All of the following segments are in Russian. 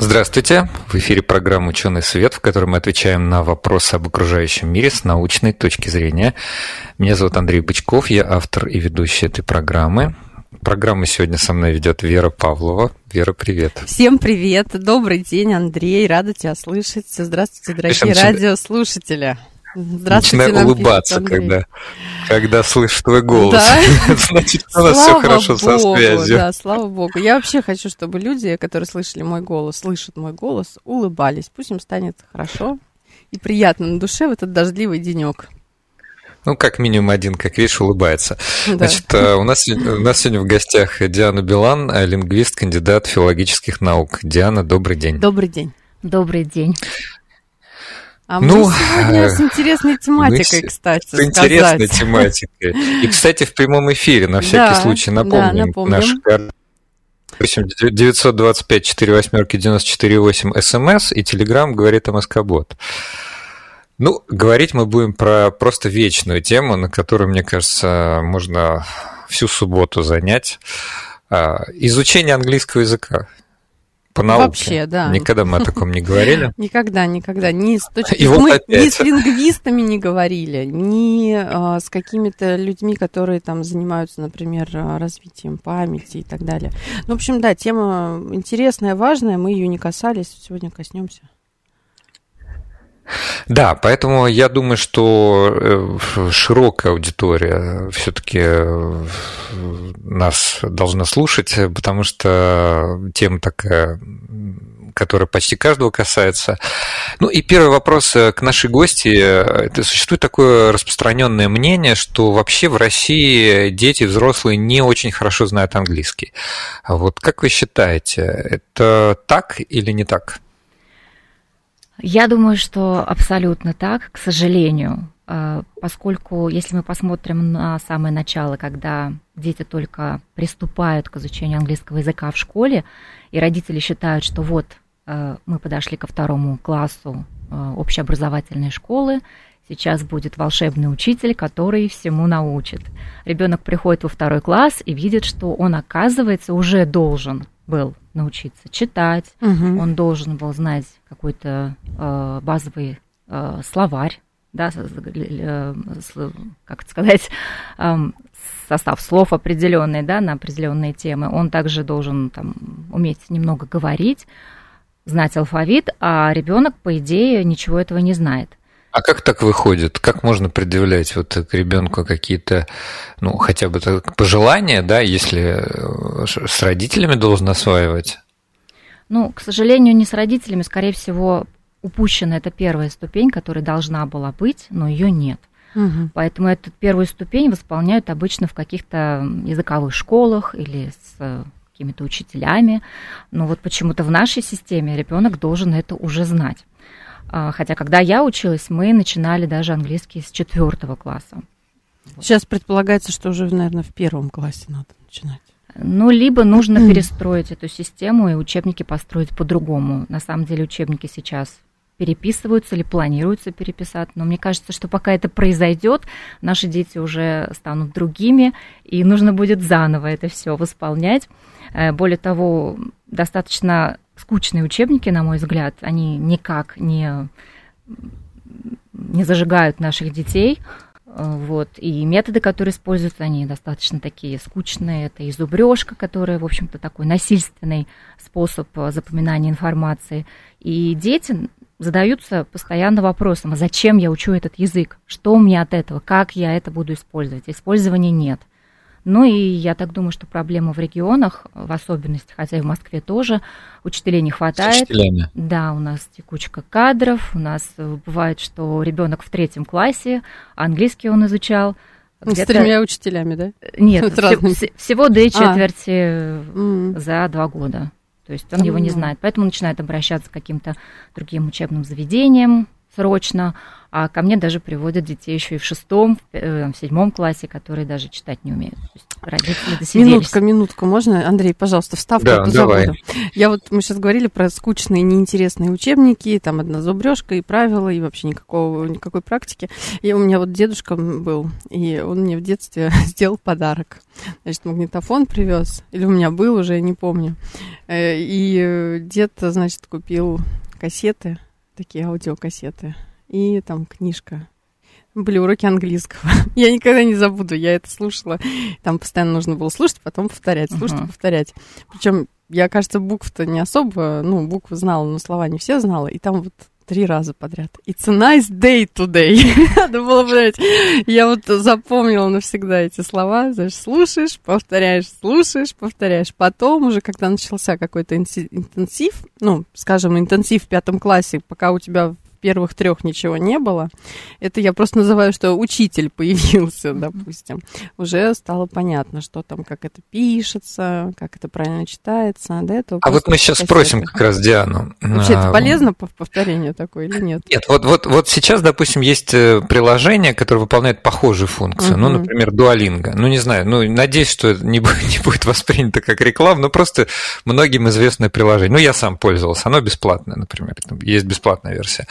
Здравствуйте! В эфире программа «Ученый свет», в которой мы отвечаем на вопросы об окружающем мире с научной точки зрения. Меня зовут Андрей Бычков, я автор и ведущий этой программы. Программу сегодня со мной ведет Вера Павлова. Вера, привет. Всем привет. Добрый день, Андрей. Рада тебя слышать. Здравствуйте, дорогие радиослушатели. Здравствуйте. Начинаю улыбаться, когда, когда слышу твой голос. Да? Значит, у нас все хорошо Богу, со связью. Да, слава Богу. Я вообще хочу, чтобы люди, которые слышали мой голос, слышат мой голос, улыбались. Пусть им станет хорошо и приятно на душе в этот дождливый денек. Ну, как минимум один, как видишь, улыбается. Да. Значит, э, у нас, у нас сегодня в гостях Диана Билан, э, лингвист, кандидат филологических наук. Диана, добрый день. Добрый день. Добрый день. А ну, мы сегодня с интересной тематикой, кстати, С интересной тематикой. И, кстати, в прямом эфире, на всякий да, случай, напомним, да, напомним. наш 925 4 восьмерки 948 СМС и Телеграм говорит о Москобот. Ну, говорить мы будем про просто вечную тему, на которую, мне кажется, можно всю субботу занять. А, изучение английского языка по науке. Вообще, да. Никогда мы о таком не говорили. Никогда, никогда. Ни с, точки... вот мы ни с лингвистами не говорили, ни а, с какими-то людьми, которые там занимаются, например, развитием памяти и так далее. Ну, в общем, да, тема интересная, важная, мы ее не касались, сегодня коснемся. Да, поэтому я думаю, что э, широкая аудитория все-таки э, нас должна слушать, потому что тема такая которая почти каждого касается. Ну и первый вопрос э, к нашей гости. Это существует такое распространенное мнение, что вообще в России дети, взрослые не очень хорошо знают английский. Вот как вы считаете, это так или не так? Я думаю, что абсолютно так, к сожалению, э, поскольку если мы посмотрим на самое начало, когда дети только приступают к изучению английского языка в школе, и родители считают, что вот э, мы подошли ко второму классу э, общеобразовательной школы, сейчас будет волшебный учитель, который всему научит. Ребенок приходит во второй класс и видит, что он, оказывается, уже должен был научиться читать, угу. он должен был знать какой-то э, базовый э, словарь, да, э, как это сказать, э, состав слов определенный, да, на определенные темы. Он также должен там уметь немного говорить, знать алфавит, а ребенок, по идее, ничего этого не знает. А как так выходит? Как можно предъявлять вот к ребенку какие-то, ну, хотя бы так, пожелания, да, если э, с родителями должен осваивать? Ну, к сожалению, не с родителями, скорее всего, упущена эта первая ступень, которая должна была быть, но ее нет. Угу. Поэтому эту первую ступень восполняют обычно в каких-то языковых школах или с э, какими-то учителями. Но вот почему-то в нашей системе ребенок должен это уже знать. А, хотя, когда я училась, мы начинали даже английский с четвертого класса. Сейчас предполагается, что уже, наверное, в первом классе надо начинать. Ну, либо нужно перестроить эту систему и учебники построить по-другому. На самом деле учебники сейчас переписываются или планируются переписать. Но мне кажется, что пока это произойдет, наши дети уже станут другими, и нужно будет заново это все восполнять. Э, более того, достаточно скучные учебники, на мой взгляд, они никак не, не зажигают наших детей. Э, вот. И методы, которые используются, они достаточно такие скучные. Это и зубрежка, которая, в общем-то, такой насильственный способ запоминания информации. И дети задаются постоянно вопросом, а зачем я учу этот язык? Что мне от этого? Как я это буду использовать? Использования нет. Ну и я так думаю, что проблема в регионах, в особенности, хотя и в Москве тоже, учителей не хватает. С Да, у нас текучка кадров, у нас бывает, что ребенок в третьем классе, английский он изучал. С тремя учителями, да? Нет, вс- всего две а. четверти а. за два года. То есть он его не знает. Поэтому начинает обращаться к каким-то другим учебным заведениям срочно, а ко мне даже приводят детей еще и в шестом, в э, седьмом классе, которые даже читать не умеют. родители досиделись. Минутка, минутка, можно? Андрей, пожалуйста, вставку да, давай. забуду. Я вот, мы сейчас говорили про скучные, неинтересные учебники, там одна зубрежка и правила, и вообще никакого, никакой практики. И у меня вот дедушка был, и он мне в детстве сделал подарок. Значит, магнитофон привез, или у меня был уже, я не помню. Э, и дед, значит, купил кассеты, такие аудиокассеты и там книжка. Были уроки английского. я никогда не забуду, я это слушала. Там постоянно нужно было слушать, потом повторять, слушать uh-huh. повторять. Причем я, кажется, букв-то не особо, ну, буквы знала, но слова не все знала. И там вот три раза подряд. It's a nice day today. Надо было, блядь, я вот запомнила навсегда эти слова. Знаешь, слушаешь, повторяешь, слушаешь, повторяешь. Потом уже, когда начался какой-то интенсив, ну, скажем, интенсив в пятом классе, пока у тебя первых трех ничего не было. Это я просто называю, что учитель появился, допустим. Уже стало понятно, что там, как это пишется, как это правильно читается. До этого а вот мы сейчас спросим как раз Диану. Вообще это полезно повторение такое или нет? Нет, вот, вот, вот сейчас, допустим, есть э, приложение, которое выполняет похожую функцию. Угу. Ну, например, Duolingo. Ну, не знаю, ну, надеюсь, что это не, не будет воспринято как реклама, но просто многим известное приложение. Ну, я сам пользовался, оно бесплатное, например, есть бесплатная версия.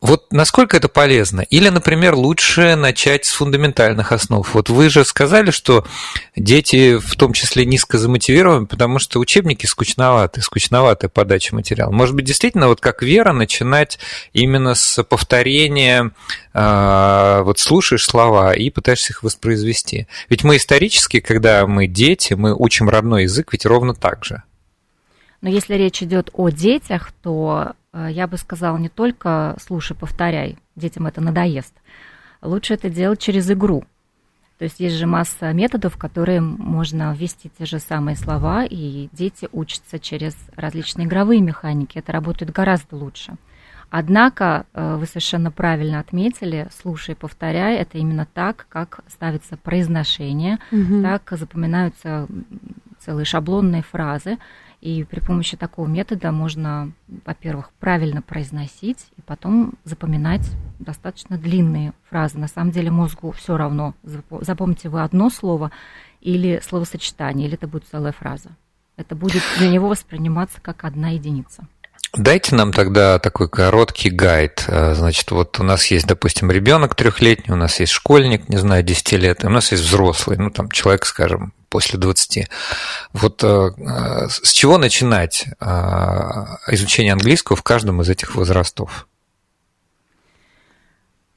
Вот насколько это полезно? Или, например, лучше начать с фундаментальных основ? Вот вы же сказали, что дети в том числе низко замотивированы, потому что учебники скучноваты, скучноватая подача материала. Может быть, действительно, вот как Вера, начинать именно с повторения, а, вот слушаешь слова и пытаешься их воспроизвести. Ведь мы исторически, когда мы дети, мы учим родной язык ведь ровно так же. Но если речь идет о детях, то я бы сказала не только слушай, повторяй, детям это надоест. Лучше это делать через игру. То есть есть же масса методов, которые можно ввести те же самые слова, и дети учатся через различные игровые механики. Это работает гораздо лучше. Однако э, вы совершенно правильно отметили, слушай, повторяй, это именно так, как ставится произношение, угу. так запоминаются целые шаблонные фразы. И при помощи такого метода можно, во-первых, правильно произносить и потом запоминать достаточно длинные фразы. На самом деле мозгу все равно, запомните вы одно слово или словосочетание, или это будет целая фраза. Это будет для него восприниматься как одна единица. Дайте нам тогда такой короткий гайд. Э, значит, вот у нас есть, допустим, ребенок трехлетний, у нас есть школьник, не знаю, 10 лет, у нас есть взрослый, ну, там, человек, скажем, после 20. Вот э, с чего начинать э, изучение английского в каждом из этих возрастов?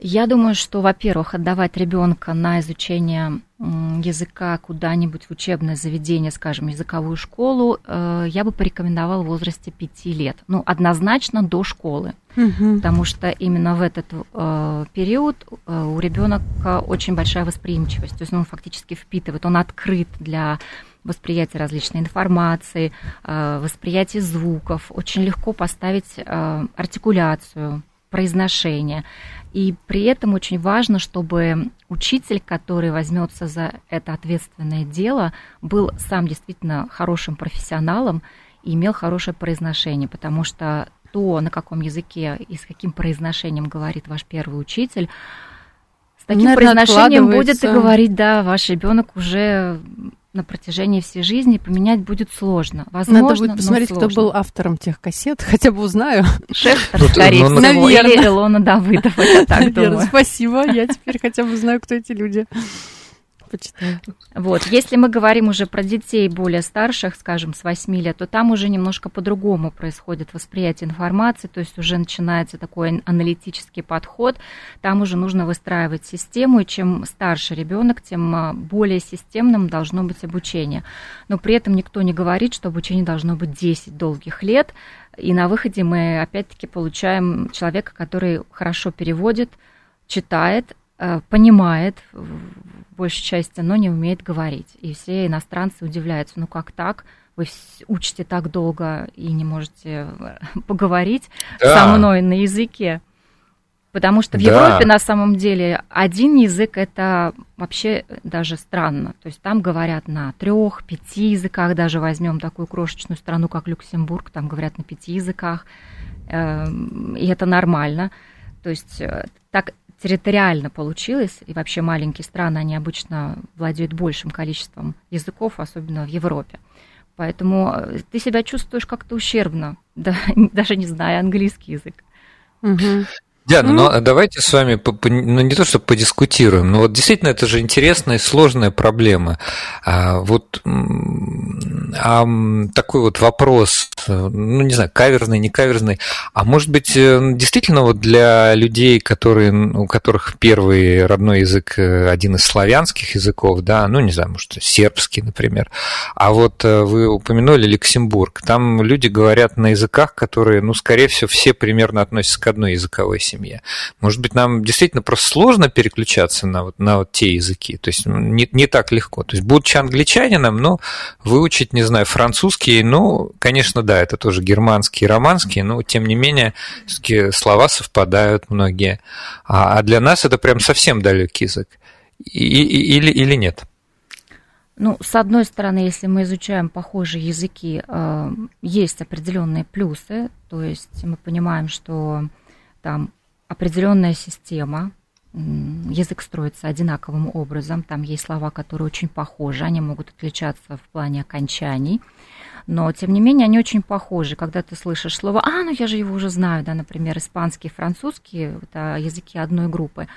Я думаю, что, во-первых, отдавать ребенка на изучение языка куда-нибудь в учебное заведение, скажем, языковую школу, э, я бы порекомендовала в возрасте 5 лет. Ну, однозначно до школы. Угу. Потому что именно в этот э, период э, у ребенка очень большая восприимчивость. То есть он фактически впитывает, он открыт для восприятия различной информации, восприятия звуков. Очень легко поставить артикуляцию, произношение. И при этом очень важно, чтобы учитель, который возьмется за это ответственное дело, был сам действительно хорошим профессионалом и имел хорошее произношение, потому что то, на каком языке и с каким произношением говорит ваш первый учитель, с таким Наверное, произношением будет и говорить, да, ваш ребенок уже на протяжении всей жизни поменять будет сложно. Возможно, Надо будет посмотреть, кто был автором тех кассет, хотя бы узнаю. Шефтер, скорее ну, всего, или Илона Давыдова, я так думаю. Спасибо, я теперь хотя бы знаю, кто эти люди почитаю. Вот, если мы говорим уже про детей более старших, скажем, с 8 лет, то там уже немножко по-другому происходит восприятие информации, то есть уже начинается такой аналитический подход, там уже нужно выстраивать систему, и чем старше ребенок, тем а, более системным должно быть обучение. Но при этом никто не говорит, что обучение должно быть 10 долгих лет, и на выходе мы опять-таки получаем человека, который хорошо переводит, читает, э, понимает большей части, но не умеет говорить. И все иностранцы удивляются, ну как так? Вы учите так долго и не можете э, поговорить да. со мной на языке. Потому что в да. Европе на самом деле один язык это вообще даже странно. То есть там говорят на трех, пяти языках, даже возьмем такую крошечную страну, как Люксембург, там говорят на пяти языках, эм, и это нормально. То есть э, так территориально получилось, и вообще маленькие страны, они обычно владеют большим количеством языков, особенно в Европе. Поэтому э, ты себя чувствуешь как-то ущербно, да, даже не зная английский язык. Угу. Диана, ну, ну давайте с вами, ну не то, что подискутируем, но вот действительно это же интересная и сложная проблема. А, вот а, такой вот вопрос, ну не знаю, каверзный, не каверзный, а может быть э, действительно вот для людей, которые, у которых первый родной язык э, один из славянских языков, да, ну не знаю, может сербский, например, а вот э, вы упомянули Люксембург, там люди говорят на языках, которые, ну скорее всего, все примерно относятся к одной языковой семье. Может быть, нам действительно просто сложно переключаться на вот, на вот те языки, то есть не, не так легко. То есть, будучи англичанином, но выучить, не знаю, французский, ну, конечно, да, это тоже германский романский, но тем не менее, слова совпадают многие. А, а для нас это прям совсем далекий язык. И, и, или, или нет? Ну, с одной стороны, если мы изучаем похожие языки, э, есть определенные плюсы, то есть мы понимаем, что там определенная система, язык строится одинаковым образом, там есть слова, которые очень похожи, они могут отличаться в плане окончаний, но тем не менее они очень похожи. Когда ты слышишь слово «а, ну я же его уже знаю», да, например, испанский, французский, это языки одной группы,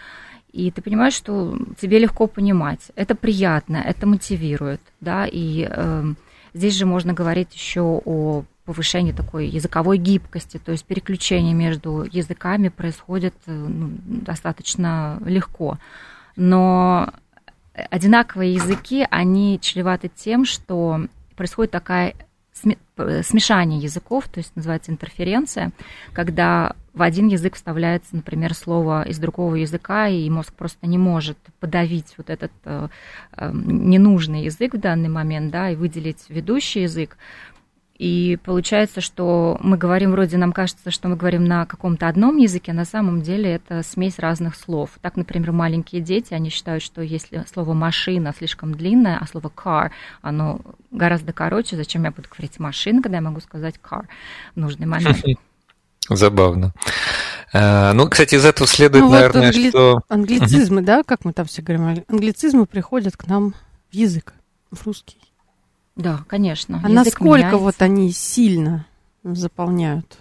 и ты понимаешь, что тебе легко понимать, это приятно, это мотивирует, да, и э, здесь же можно говорить еще о повышение такой языковой гибкости, то есть переключение между языками происходит э, ну, достаточно легко. Но одинаковые языки, они чреваты тем, что происходит такая смешание языков, то есть называется интерференция, когда в один язык вставляется, например, слово из другого языка, и мозг просто не может подавить вот этот э, э, ненужный язык в данный момент, да, и выделить ведущий язык. И получается, что мы говорим, вроде нам кажется, что мы говорим на каком-то одном языке, а на самом деле это смесь разных слов. Так, например, маленькие дети, они считают, что если слово машина слишком длинное, а слово car, оно гораздо короче, зачем я буду говорить машина, когда я могу сказать car в нужный момент. Забавно. Э, ну, кстати, из этого следует, ну, наверное, вот англи... что... Англицизмы, да, как мы там все говорим, англицизмы приходят к нам в язык, в русский. Да, конечно. А язык насколько меняется. вот они сильно заполняют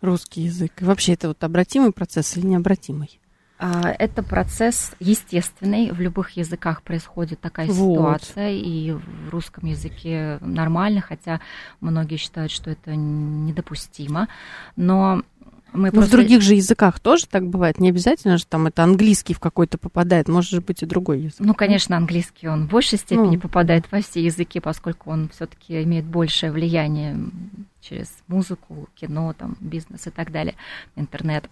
русский язык? И вообще это вот обратимый процесс или необратимый? А, это процесс естественный, в любых языках происходит такая вот. ситуация, и в русском языке нормально, хотя многие считают, что это недопустимо. Но мы Но просто... в других же языках тоже так бывает. Не обязательно же там это английский в какой-то попадает, может же быть и другой язык. Ну, конечно, английский он в большей степени ну. попадает во все языки, поскольку он все-таки имеет большее влияние через музыку, кино, там, бизнес и так далее, интернет.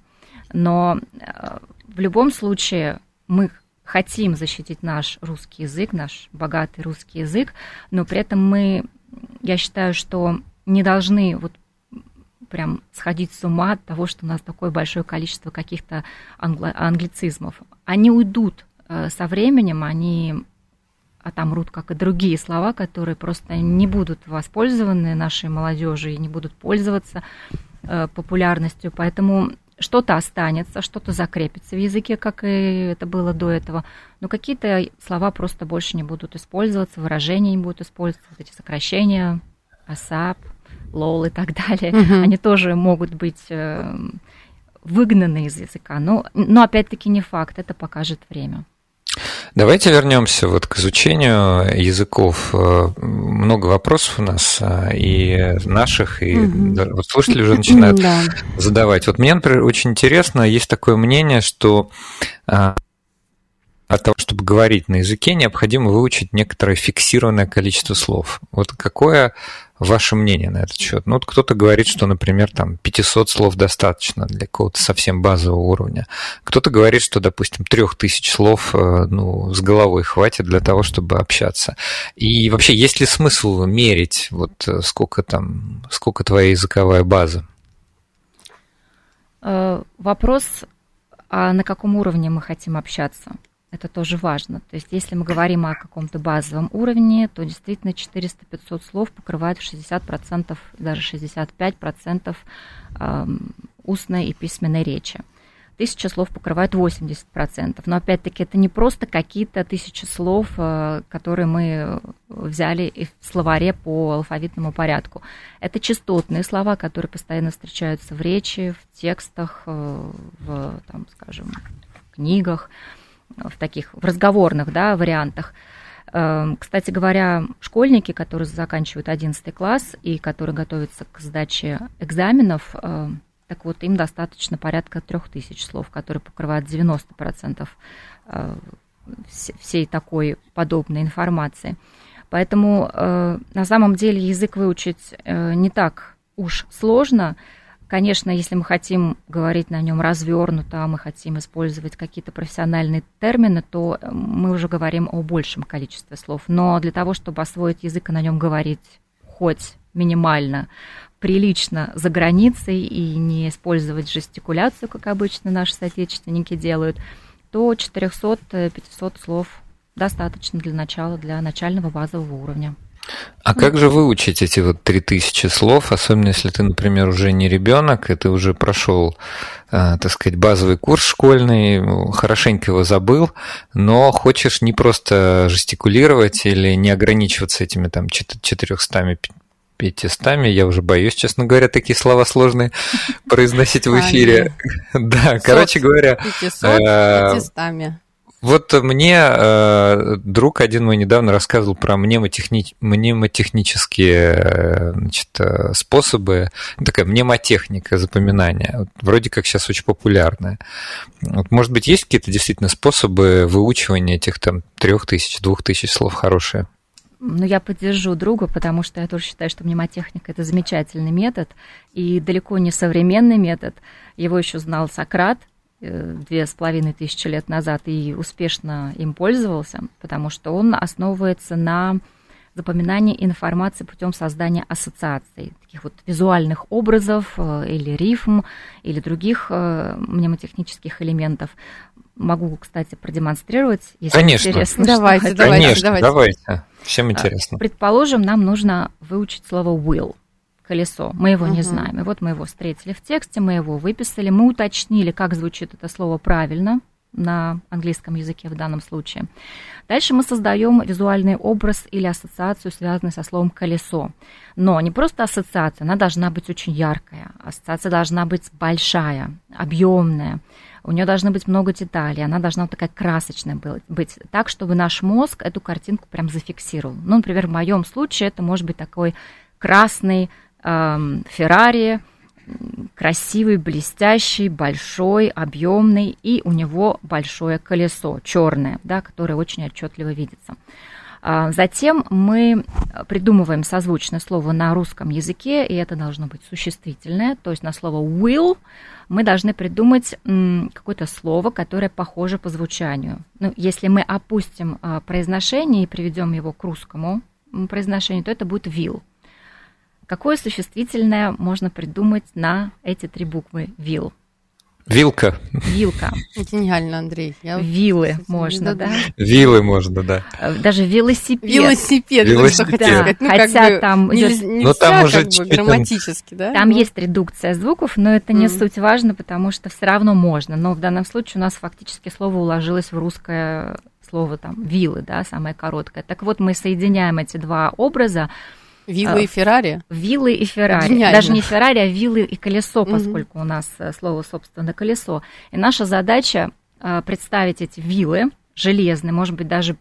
Но э, в любом случае мы хотим защитить наш русский язык, наш богатый русский язык, но при этом мы, я считаю, что не должны вот прям сходить с ума от того, что у нас такое большое количество каких-то англо- англицизмов. Они уйдут э, со временем, они отомрут, как и другие слова, которые просто не будут воспользованы нашей молодежью и не будут пользоваться э, популярностью. Поэтому что-то останется, что-то закрепится в языке, как и это было до этого, но какие-то слова просто больше не будут использоваться, выражения не будут использоваться, эти сокращения, ASAP, лол и так далее, угу. они тоже могут быть э, выгнаны из языка. Но, но опять-таки не факт, это покажет время. Давайте вернемся вот к изучению языков. Э, много вопросов у нас э, и наших, и угу. вот слушатели уже начинают да. задавать. Вот мне, например, очень интересно, есть такое мнение, что от того, чтобы говорить на языке, необходимо выучить некоторое фиксированное количество слов. Вот какое ваше мнение на этот счет? Ну, вот кто-то говорит, что, например, там 500 слов достаточно для какого-то совсем базового уровня. Кто-то говорит, что, допустим, 3000 слов э, ну, с головой хватит для того, чтобы общаться. И вообще, есть ли смысл мерить, вот э, сколько там, сколько твоя языковая база? Э, вопрос, а на каком уровне мы хотим общаться? Это тоже важно. То есть если мы говорим о каком-то базовом уровне, то действительно 400-500 слов покрывают 60%, даже 65% устной и письменной речи. тысяча слов покрывает 80%. Но опять-таки это не просто какие-то тысячи слов, э, которые мы взяли в словаре по алфавитному порядку. Это частотные слова, которые постоянно встречаются в речи, в текстах, э, в, там, скажем, книгах, в таких в разговорных да, вариантах. Эм, кстати говоря, школьники, которые заканчивают 11 класс и которые готовятся к сдаче экзаменов, эм, так вот, им достаточно порядка 3000 слов, которые покрывают 90% э, всей такой подобной информации. Поэтому э, на самом деле язык выучить э, не так уж сложно, Конечно, если мы хотим говорить на нем развернуто, а мы хотим использовать какие-то профессиональные термины, то э, мы уже говорим о большем количестве слов. Но для того, чтобы освоить язык и на нем говорить хоть минимально, прилично за границей и не использовать жестикуляцию, как обычно наши соотечественники делают, то 400-500 слов достаточно для начала, для начального базового уровня. А как же выучить эти вот три тысячи слов, особенно если ты, например, уже не ребенок, и ты уже прошел, э, так сказать, базовый курс школьный, хорошенько его забыл, но хочешь не просто жестикулировать или не ограничиваться этими там четырехстами 500, я уже боюсь, честно говоря, такие слова сложные произносить в эфире. Да, короче говоря... 500, 500. Вот мне э, друг один мой недавно рассказывал про мнемотехни... мнемотехнические э, значит, э, способы, ну, такая мнемотехника запоминания. Вот, вроде как сейчас очень популярная. Вот, может быть, есть какие-то действительно способы выучивания этих там трех тысяч, двух тысяч слов хорошие? Ну, я поддержу друга, потому что я тоже считаю, что мнемотехника – это замечательный метод и далеко не современный метод. Его еще знал Сократ – две с половиной тысячи лет назад и успешно им пользовался, потому что он основывается на запоминании информации путем создания ассоциаций, таких вот визуальных образов э, или рифм, или других э, мнемотехнических элементов. Могу, кстати, продемонстрировать, если Конечно. интересно. Давайте, давайте, Конечно, давайте. давайте. Всем интересно. Предположим, нам нужно выучить слово will колесо. Мы его угу. не знаем. И вот мы его встретили в тексте, мы его выписали, мы уточнили, как звучит это слово правильно на английском языке в данном случае. Дальше мы создаем визуальный образ или ассоциацию, связанную со словом колесо. Но не просто ассоциация, она должна быть очень яркая. Ассоциация должна быть большая, объемная. У нее должно быть много деталей, она должна вот такая красочная быть, так, чтобы наш мозг эту картинку прям зафиксировал. Ну, например, в моем случае это может быть такой красный Феррари, красивый, блестящий, большой, объемный, и у него большое колесо черное, да, которое очень отчетливо видится. А, затем мы придумываем созвучное слово на русском языке, и это должно быть существительное, то есть на слово will мы должны придумать какое-то слово, которое похоже по звучанию. Ну, если мы опустим а, произношение и приведем его к русскому произношению, то это будет will. Какое существительное можно придумать на эти три буквы «вил»? Вилка. Вилка. Гениально, Андрей. Я Вилы можно, да? Вилы можно, да. Э, даже велосипед. Велосипед, велосипед. Да, сказать. Ну, Хотя бы, там... Не, нельзя, ну, там уже как бы, грамматически, да? Там ну. есть редукция звуков, но это не mm. суть важно, потому что все равно можно. Но в данном случае у нас фактически слово уложилось в русское слово там вилы, да, самое короткое. Так вот, мы соединяем эти два образа, Виллы и Феррари? Виллы и Феррари. Гениально. Даже не Феррари, а виллы и колесо, поскольку угу. у нас э, слово, собственно, колесо. И наша задача э, представить эти виллы железные, может быть, даже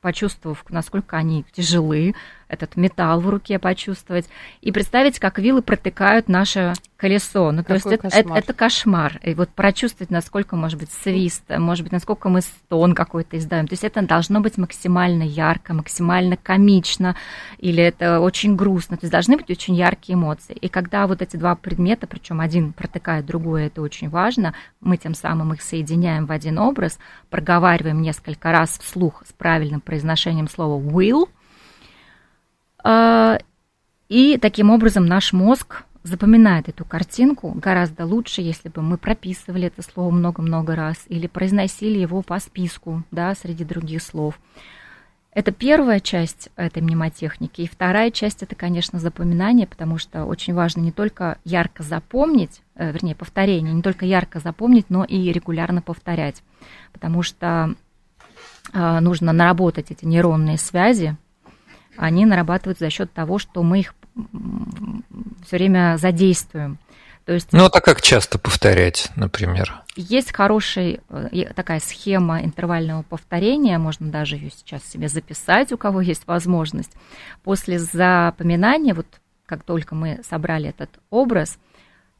почувствовав, насколько они тяжелы, этот металл в руке почувствовать, и представить, как вилы протыкают наше колесо. Ну, то есть это, это, это кошмар. И вот прочувствовать, насколько, может быть, свист, может быть, насколько мы стон какой-то издаем. То есть это должно быть максимально ярко, максимально комично, или это очень грустно. То есть должны быть очень яркие эмоции. И когда вот эти два предмета, причем один протыкает другой, это очень важно, мы тем самым их соединяем в один образ, проговариваем несколько раз вслух с правильным произношением слова will, и таким образом наш мозг запоминает эту картинку гораздо лучше, если бы мы прописывали это слово много-много раз или произносили его по списку, да, среди других слов. Это первая часть этой мнемотехники. И вторая часть это, конечно, запоминание, потому что очень важно не только ярко запомнить, э, вернее, повторение, не только ярко запомнить, но и регулярно повторять. Потому что э, нужно наработать эти нейронные связи. Они нарабатываются за счет того, что мы их все время задействуем. То есть, ну, а как часто повторять, например? Есть хорошая э, такая схема интервального повторения, можно даже ее сейчас себе записать, у кого есть возможность. После запоминания, вот как только мы собрали этот образ,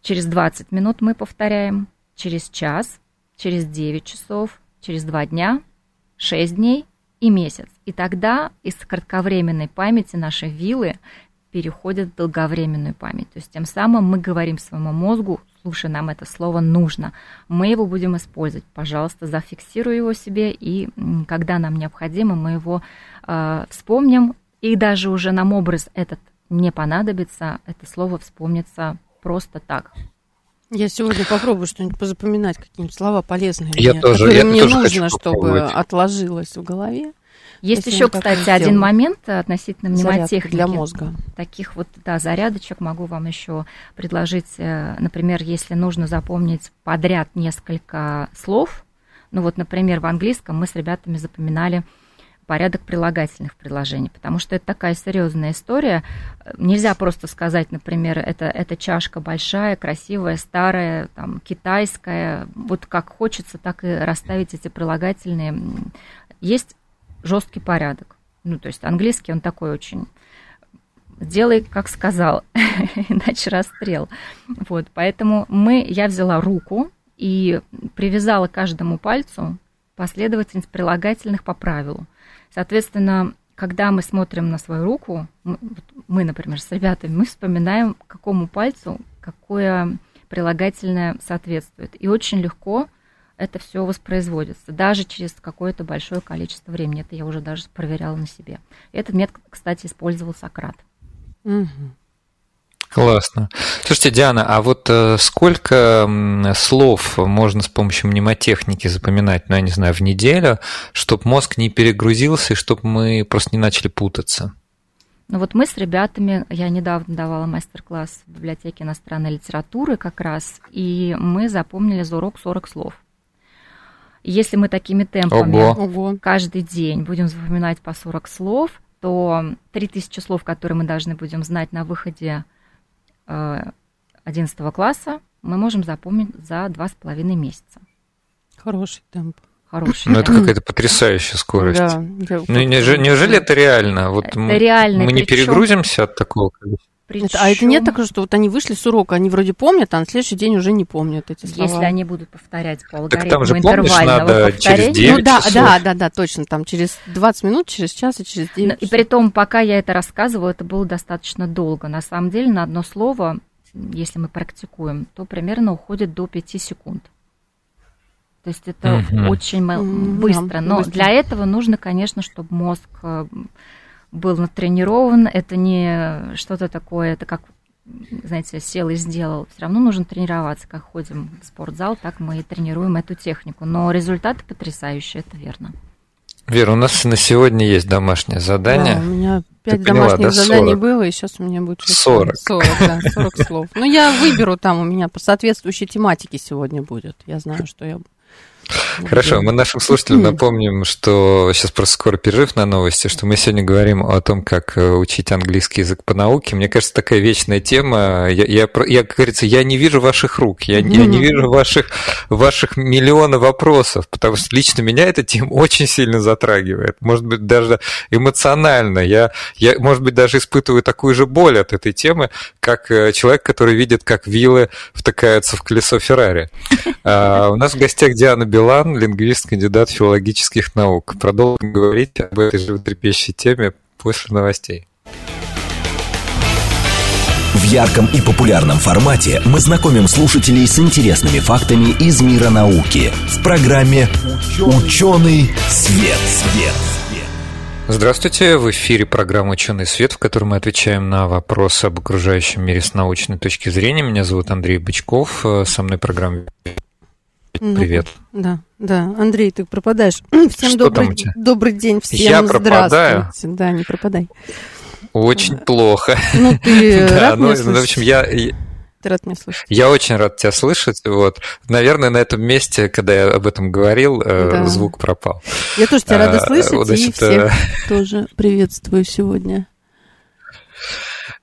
через 20 минут мы повторяем, через час, через 9 часов, через 2 дня, 6 дней и месяц. И тогда из кратковременной памяти нашей вилы переходят в долговременную память. То есть тем самым мы говорим своему мозгу, слушай, нам это слово нужно, мы его будем использовать, пожалуйста, зафиксируй его себе, и когда нам необходимо, мы его э, вспомним, и даже уже нам образ этот не понадобится, это слово вспомнится просто так. Я сегодня попробую что-нибудь позапоминать, какие-нибудь слова полезные, я мне, тоже, которые я мне тоже нужно, чтобы отложилось в голове. Есть еще, кстати, один момент относительно мнемотехники. для мозга. Таких вот, да, зарядочек могу вам еще предложить. Э, например, если нужно запомнить подряд несколько слов, ну вот, например, в английском мы с ребятами запоминали порядок прилагательных предложений, потому что это такая серьезная история. Нельзя просто сказать, например, это, это чашка большая, красивая, старая, там, китайская. Вот как хочется, так и расставить эти прилагательные. Есть жесткий порядок. Ну, то есть английский, он такой очень делай, как сказал, иначе расстрел. Вот, поэтому мы, я взяла руку и привязала каждому пальцу последовательность прилагательных по правилу. Соответственно, когда мы смотрим на свою руку, мы, например, с ребятами, мы вспоминаем, какому пальцу какое прилагательное соответствует. И очень легко это все воспроизводится, даже через какое-то большое количество времени. Это я уже даже проверяла на себе. Этот метод, кстати, использовал Сократ. Угу. Классно. Слушайте, Диана, а вот э, сколько слов можно с помощью мнемотехники запоминать, ну, я не знаю, в неделю, чтобы мозг не перегрузился и чтобы мы просто не начали путаться? Ну вот мы с ребятами, я недавно давала мастер-класс в библиотеке иностранной литературы как раз, и мы запомнили за урок 40 слов. Если мы такими темпами Ого. каждый день будем запоминать по 40 слов, то 3000 слов, которые мы должны будем знать на выходе 11 э, класса, мы можем запомнить за 2,5 месяца. Хороший темп. Хороший. Ну, это какая-то потрясающая скорость. Да. Ну, неужели, неужели это реально? Вот это мы, реально. Мы не причем... перегрузимся от такого количества? Причем... Это, а это нет такого, что вот они вышли с урока, они вроде помнят, а на следующий день уже не помнят эти слова. Если они будут повторять по алгоритму так там же, помнишь, надо через 9 Ну да, часов. да, да, да, точно, там через 20 минут, через час и через 9 Но, И при том, пока я это рассказывала, это было достаточно долго. На самом деле на одно слово, если мы практикуем, то примерно уходит до 5 секунд. То есть это угу. очень быстро. Но быстро. для этого нужно, конечно, чтобы мозг э, был натренирован, это не что-то такое, это как знаете, сел и сделал. Все равно нужно тренироваться. Как ходим в спортзал, так мы и тренируем эту технику. Но результаты потрясающие, это верно. Вера, у нас на сегодня есть домашнее задание. Да, у меня пять домашних да, заданий было, и сейчас у меня будет 40. 40, да, 40 слов. Ну, я выберу там, у меня по соответствующей тематике сегодня будет. Я знаю, что я Хорошо, мы нашим слушателям напомним, что сейчас просто скоро перерыв на новости, что мы сегодня говорим о том, как э, учить английский язык по науке. Мне кажется, такая вечная тема. Я, я, я как говорится, я не вижу ваших рук, я, я не вижу ваших, ваших миллионов вопросов, потому что лично меня эта тема очень сильно затрагивает. Может быть, даже эмоционально. Я, я может быть, даже испытываю такую же боль от этой темы, как э, человек, который видит, как вилы втыкаются в колесо Феррари. А, у нас в гостях Диана Белова Билан, лингвист, кандидат филологических наук. Продолжим говорить об этой животрепещущей теме после новостей. В ярком и популярном формате мы знакомим слушателей с интересными фактами из мира науки в программе «Ученый свет». свет. Здравствуйте, в эфире программа «Ученый свет», в которой мы отвечаем на вопросы об окружающем мире с научной точки зрения. Меня зовут Андрей Бычков, со мной программа ну, привет. Да, да. Андрей, ты пропадаешь. Всем Что добрый, добрый день, всем Я пропадаю? Да, не пропадай. Очень плохо. Ну, ты да, ну, в общем, я... Ты рад меня слышать. Я очень рад тебя слышать. Вот. Наверное, на этом месте, когда я об этом говорил, э, да. звук пропал. Я тоже тебя рада а, слышать, Значит, и всех э, тоже приветствую сегодня.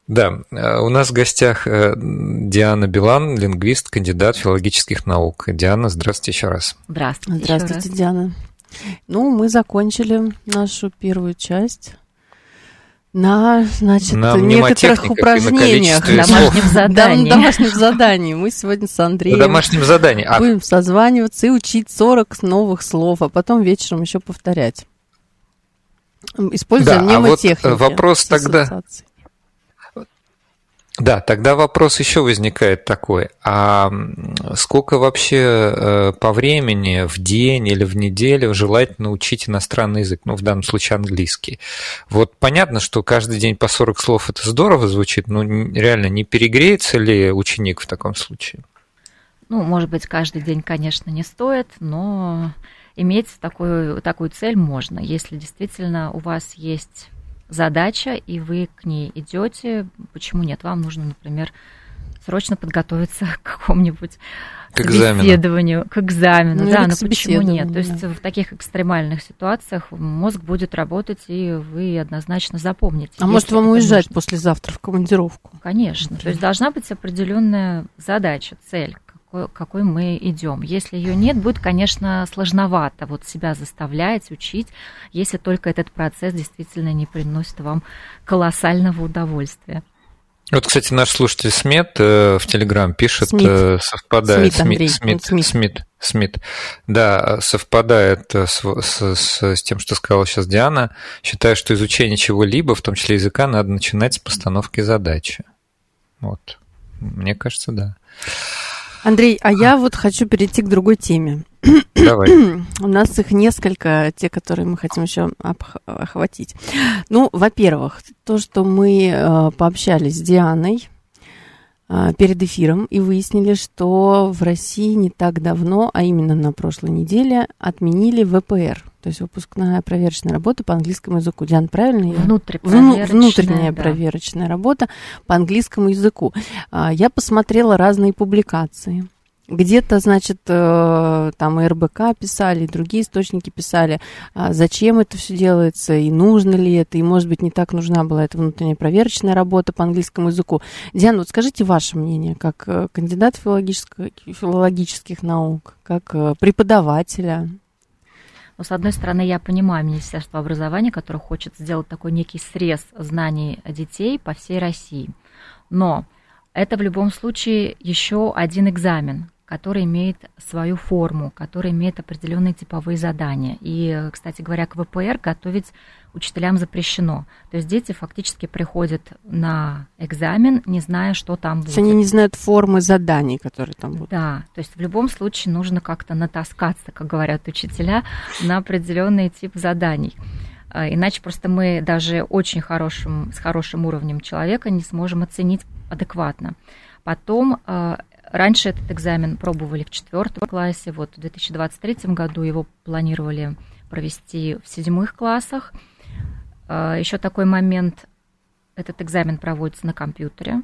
Да, э, у нас в гостях э, Диана Билан, лингвист, кандидат филологических наук. Диана, здравствуйте еще раз. Здравствуйте. Здравствуйте, раз. Диана. Ну, мы закончили нашу первую часть на, значит, на некоторых упражнениях, на домашнем задании. Да, домашнем задании. Мы сегодня с Андреем на домашнем задании. А... будем созваниваться и учить 40 новых слов, а потом вечером еще повторять. Используя да, мнемотехники. А вот вопрос тогда... Ассоциации. Да, тогда вопрос еще возникает такой, а сколько вообще э, по времени в день или в неделю желательно учить иностранный язык, ну, в данном случае английский? Вот понятно, что каждый день по 40 слов это здорово звучит, но реально не перегреется ли ученик в таком случае? Ну, может быть, каждый день, конечно, не стоит, но иметь такую, такую цель можно, если действительно у вас есть задача, и вы к ней идете. Почему нет? Вам нужно, например, срочно подготовиться к какому-нибудь к собеседованию, к экзамену. Ну, да, но почему нет? То есть в таких экстремальных ситуациях мозг будет работать, и вы однозначно запомните. А может вам уезжать нужно. послезавтра в командировку? Конечно. Например. То есть должна быть определенная задача, цель, какой, какой мы идем. Если ее нет, будет, конечно, сложновато вот себя заставлять, учить, если только этот процесс действительно не приносит вам колоссального удовольствия. Вот, кстати, наш слушатель Смит э, в Телеграм пишет, Смит. Э, совпадает Смит, Андрей, Смит, Смит, Смит, Смит, да, совпадает с, с, с, с тем, что сказала сейчас Диана. Считаю, что изучение чего-либо, в том числе языка, надо начинать с постановки задачи. Вот, мне кажется, да. Андрей, а я вот хочу перейти к другой теме. Давай. У нас их несколько, те, которые мы хотим еще охватить. Ну, во-первых, то, что мы э, пообщались с Дианой перед эфиром и выяснили, что в России не так давно, а именно на прошлой неделе, отменили ВПР – то есть выпускная проверочная работа по английскому языку. Диана, правильно? Внутрипроверочная, Внутренняя да. проверочная работа по английскому языку. А, я посмотрела разные публикации. Где-то, значит, э, там и РБК писали, и другие источники писали, а, зачем это все делается, и нужно ли это, и, может быть, не так нужна была эта внутренняя проверочная работа по английскому языку. Диана, вот скажите ваше мнение, как э, кандидат филологических, филологических наук, как э, преподавателя но, с одной стороны, я понимаю Министерство образования, которое хочет сделать такой некий срез знаний детей по всей России. Но это в любом случае еще один экзамен, который имеет свою форму, который имеет определенные типовые задания. И, кстати говоря, к ВПР готовить учителям запрещено. То есть дети фактически приходят на экзамен, не зная, что там будет. Они не знают формы заданий, которые там будут. Да, то есть в любом случае нужно как-то натаскаться, как говорят учителя, на определенный тип заданий. А, иначе просто мы даже очень хорошим, с хорошим уровнем человека не сможем оценить адекватно. Потом а, Раньше этот экзамен пробовали в четвертом классе, вот в 2023 году его планировали провести в седьмых классах. А, Еще такой момент, этот экзамен проводится на компьютере,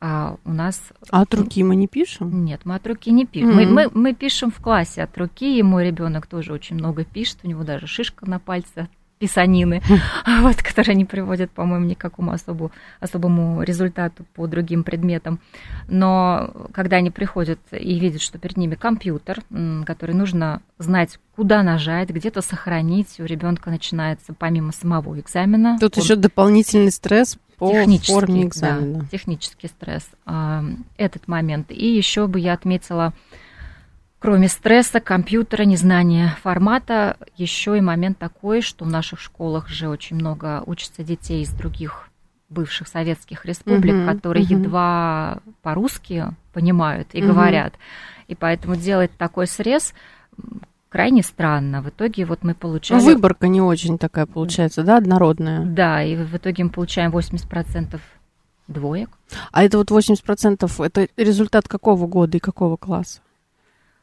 а у нас... А от руки мы не пишем? Нет, мы от руки не пишем. Mm-hmm. Мы, мы, мы пишем в классе от руки, и мой ребенок тоже очень много пишет, у него даже шишка на пальце писанины, вот, которые не приводят, по-моему, ни к какому особу, особому результату по другим предметам. Но когда они приходят и видят, что перед ними компьютер, который нужно знать, куда нажать, где-то сохранить, у ребенка начинается помимо самого экзамена. Тут он... еще дополнительный стресс по форме экзамена. Да, технический стресс. Этот момент. И еще бы я отметила кроме стресса, компьютера, незнания формата, еще и момент такой, что в наших школах же очень много учатся детей из других бывших советских республик, uh-huh, которые uh-huh. едва по-русски понимают и uh-huh. говорят. И поэтому делать такой срез крайне странно. В итоге вот мы получаем... Ну, выборка не очень такая получается, да, однородная? Да, и в итоге мы получаем 80% двоек. А это вот 80% это результат какого года и какого класса?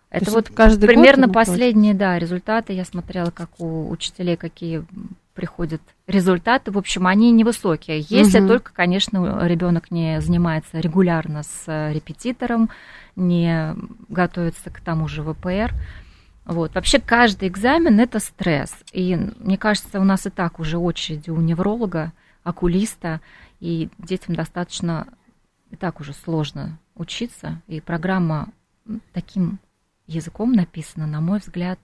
Это вот каждый примерно год последние, да, результаты. Я смотрела, как у учителей какие приходят результаты. В общем, они невысокие. Если угу. только, конечно, ребенок не занимается регулярно с репетитором, не готовится к тому же ВПР. Вот. Вообще каждый экзамен – это стресс. И мне кажется, у нас и так уже очереди у невролога, окулиста, и детям достаточно и так уже сложно учиться. И программа таким языком написана, на мой взгляд,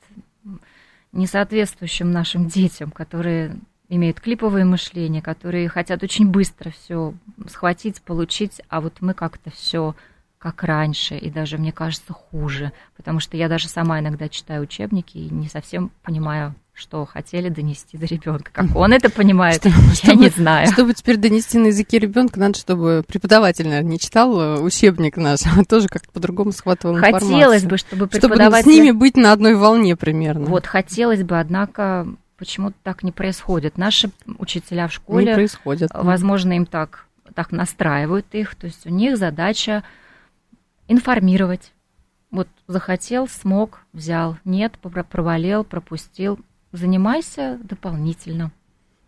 не соответствующим нашим детям, которые имеют клиповое мышление, которые хотят очень быстро все схватить, получить, а вот мы как-то все как раньше, и даже, мне кажется, хуже, потому что я даже сама иногда читаю учебники и не совсем понимаю, что хотели донести до ребенка. Как он это понимает, что, я чтобы, не знаю. Чтобы теперь донести на языке ребенка, надо, чтобы преподаватель, наверное, не читал э, учебник наш, а тоже как-то по-другому схватывал хотелось информацию. Хотелось бы, чтобы преподаватель... Чтобы с ними быть на одной волне примерно. Вот, хотелось бы, однако почему-то так не происходит. Наши учителя в школе... Не происходит. Возможно, им так, так настраивают их, то есть у них задача информировать. Вот захотел, смог, взял. Нет, провалил, пропустил. Занимайся дополнительно.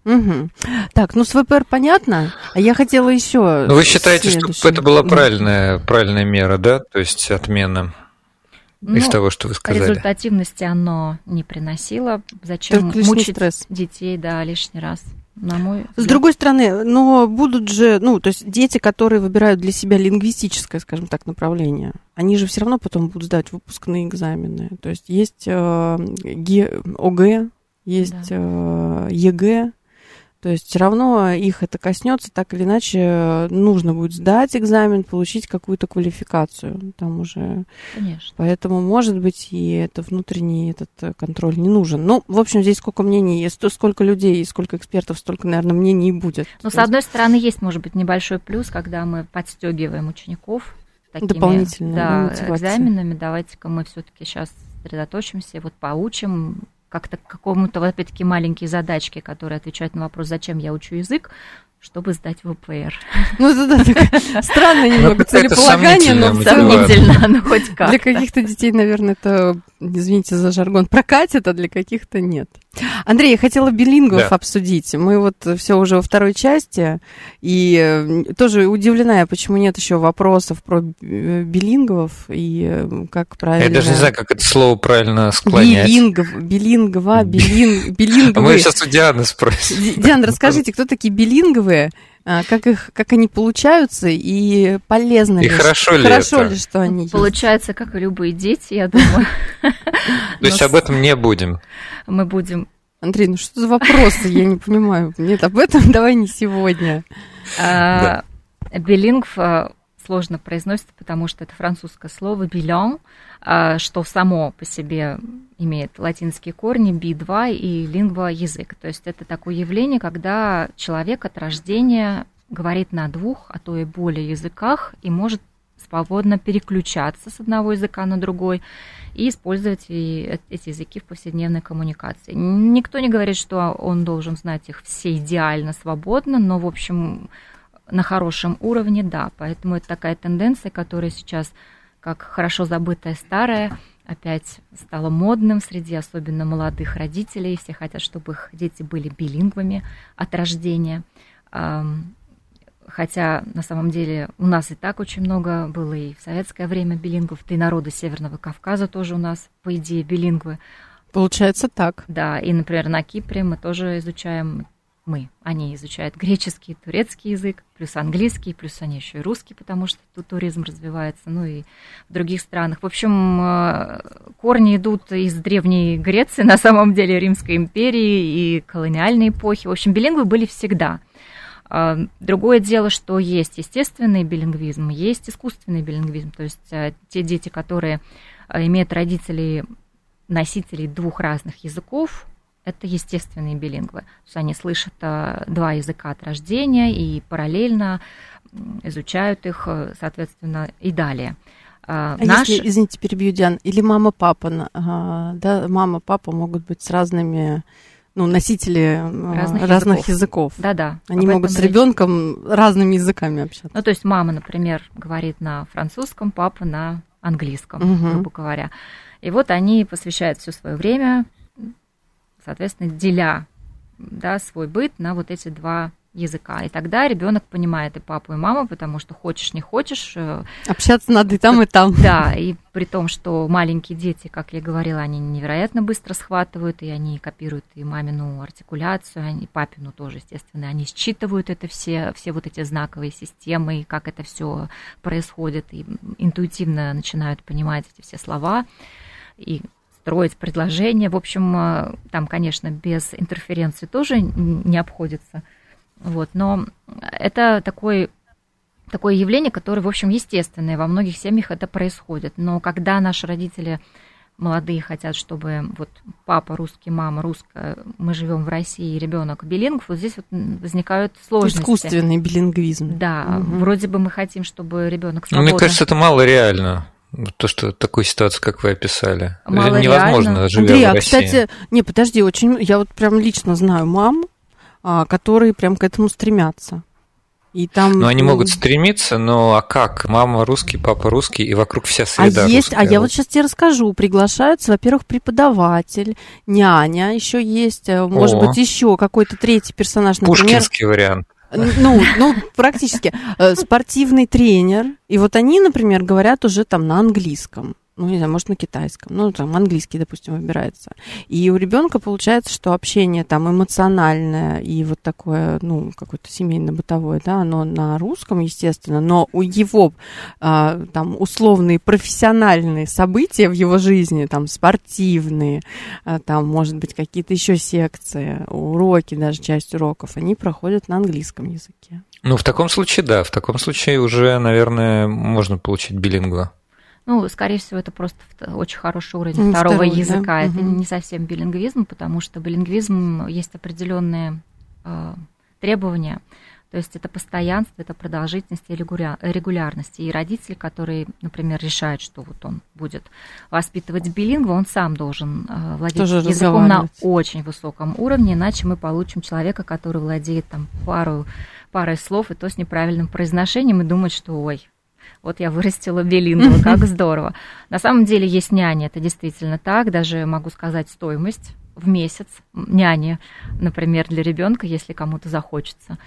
Угу. Так, ну с ВПР понятно. А я хотела еще. Ну, вы считаете, что это была правильная, правильная мера, да? То есть отмена ну, из того, что вы сказали? Результативности оно не приносило. Зачем мучить стресс. детей, да, лишний раз? на мой взгляд. С другой стороны, но будут же, ну, то есть дети, которые выбирают для себя лингвистическое, скажем так, направление, они же все равно потом будут сдать выпускные экзамены. То есть есть э, ОГЭ, есть да. э, ЕГЭ, то есть все равно их это коснется, так или иначе нужно будет сдать экзамен, получить какую-то квалификацию там уже. Конечно. Поэтому, может быть, и это внутренний этот э, контроль не нужен. Ну, в общем, здесь сколько мнений есть, сколько людей и сколько экспертов, столько, наверное, мнений будет. Но, с одной стороны, есть, может быть, небольшой плюс, когда мы подстегиваем учеников такими Дополнительными да, экзаменами. Давайте-ка мы все-таки сейчас сосредоточимся, вот поучим, как-то к какому-то, вот опять-таки, маленькие задачки, которые отвечают на вопрос, зачем я учу язык, чтобы сдать ВПР. Ну, это да, странно немного целеполагание, но сомнительно, но хоть как. Для каких-то детей, наверное, это, извините за жаргон, прокатит, а для каких-то нет. Андрей, я хотела билингов да. обсудить. Мы вот все уже во второй части, и э, тоже удивлена я, почему нет еще вопросов про э, билингов и э, как правильно... Я даже не знаю, как это слово правильно склонять. Билингов, билингва, билинг, билинговые. Мы сейчас у Дианы спросим. Диана, расскажите, кто такие билинговые? А, как их, как они получаются и полезно и ли, хорошо ли хорошо это? ли, что они Получается, как и любые дети, я думаю. То есть об этом не будем. Мы будем. Андрей, ну что за вопросы? Я не понимаю. Нет, об этом давай не сегодня. А, билингв сложно произносится, потому что это французское слово «билен», что само по себе имеет латинские корни би-2 и лингва язык. То есть это такое явление, когда человек от рождения говорит на двух, а то и более языках и может свободно переключаться с одного языка на другой и использовать и эти языки в повседневной коммуникации. Никто не говорит, что он должен знать их все идеально свободно, но, в общем, на хорошем уровне, да. Поэтому это такая тенденция, которая сейчас, как хорошо забытая старая, опять стало модным среди особенно молодых родителей. Все хотят, чтобы их дети были билингвами от рождения. Хотя на самом деле у нас и так очень много было и в советское время билингвов, да и народы Северного Кавказа тоже у нас, по идее, билингвы. Получается так. Да, и, например, на Кипре мы тоже изучаем мы. Они изучают греческий, турецкий язык, плюс английский, плюс они еще и русский, потому что тут туризм развивается, ну и в других странах. В общем, э, корни идут из Древней Греции, на самом деле Римской империи и колониальной эпохи. В общем, билингвы были всегда. А, другое дело, что есть естественный билингвизм, есть искусственный билингвизм, то есть э, те дети, которые э, имеют родителей носителей двух разных языков, это естественные билингвы. То есть они слышат э, два языка от рождения и параллельно изучают их, э, соответственно, и далее. А Наш... если, извините, перебью, Диан, или мама-папа, да, мама-папа могут быть с разными ну, носители разных, разных языков. Да-да. Они могут с ребенком разными языками общаться. Ну, то есть мама, например, говорит на французском, папа на английском, угу. грубо говоря. И вот они посвящают все свое время, соответственно, деля да, свой быт на вот эти два языка. И тогда ребенок понимает и папу, и маму, потому что хочешь, не хочешь. Э, Общаться надо и там, и там. Да, и при том, что маленькие дети, как я говорила, они невероятно быстро схватывают, и они копируют и мамину артикуляцию, и папину тоже, естественно. Они считывают это все, все вот эти знаковые системы, и как это все происходит, и интуитивно начинают понимать эти все слова. И строить предложения. В общем, э, там, конечно, без интерференции тоже не обходится. Вот, но это такой, такое явление, которое, в общем, естественное. Во многих семьях это происходит. Но когда наши родители молодые хотят, чтобы вот папа русский, мама русская, мы живем в России, ребенок билингв, вот здесь вот возникают сложности. Искусственный билингвизм. Да, угу. вроде бы мы хотим, чтобы ребенок свободно... Ну, мне кажется, это мало реально. То, что такую ситуацию, как вы описали, Мало невозможно, реально. живя Андрей, в а, России. кстати, не, подожди, очень, я вот прям лично знаю мам, а, которые прям к этому стремятся. И там... Ну, они могут стремиться, но а как? Мама русский, папа русский, и вокруг вся А среда есть, русская. а я вот сейчас тебе расскажу. Приглашаются, во-первых, преподаватель, няня, еще есть, э, может О. быть, еще какой-то третий персонаж, например. Пушкинский вариант. Ну, ну, практически. Э, Спортивный тренер. И вот они, например, говорят уже там на английском. Ну, не знаю, может, на китайском. Ну, там английский, допустим, выбирается. И у ребенка получается, что общение там эмоциональное и вот такое, ну, какое-то семейно-бытовое, да, оно на русском, естественно, но у его а, там условные профессиональные события в его жизни, там спортивные, а, там, может быть, какие-то еще секции, уроки, даже часть уроков, они проходят на английском языке. Ну, в таком случае, да. В таком случае уже, наверное, можно получить билингва. Ну, скорее всего, это просто очень хороший уровень М, второго второй, да? языка. Это Мгм. не совсем билингвизм, потому что билингвизм есть определенные э, требования. То есть это постоянство, это продолжительность и регуля- регулярность. И родители, которые, например, решают, что вот он будет воспитывать билингва, он сам должен э, владеть Тоже языком на очень высоком уровне, иначе мы получим человека, который владеет там пару, парой слов, и то с неправильным произношением, и думает, что ой, вот я вырастила билингва, как здорово. На самом деле есть няни, это действительно так, даже могу сказать стоимость в месяц няни, например, для ребенка, если кому-то захочется.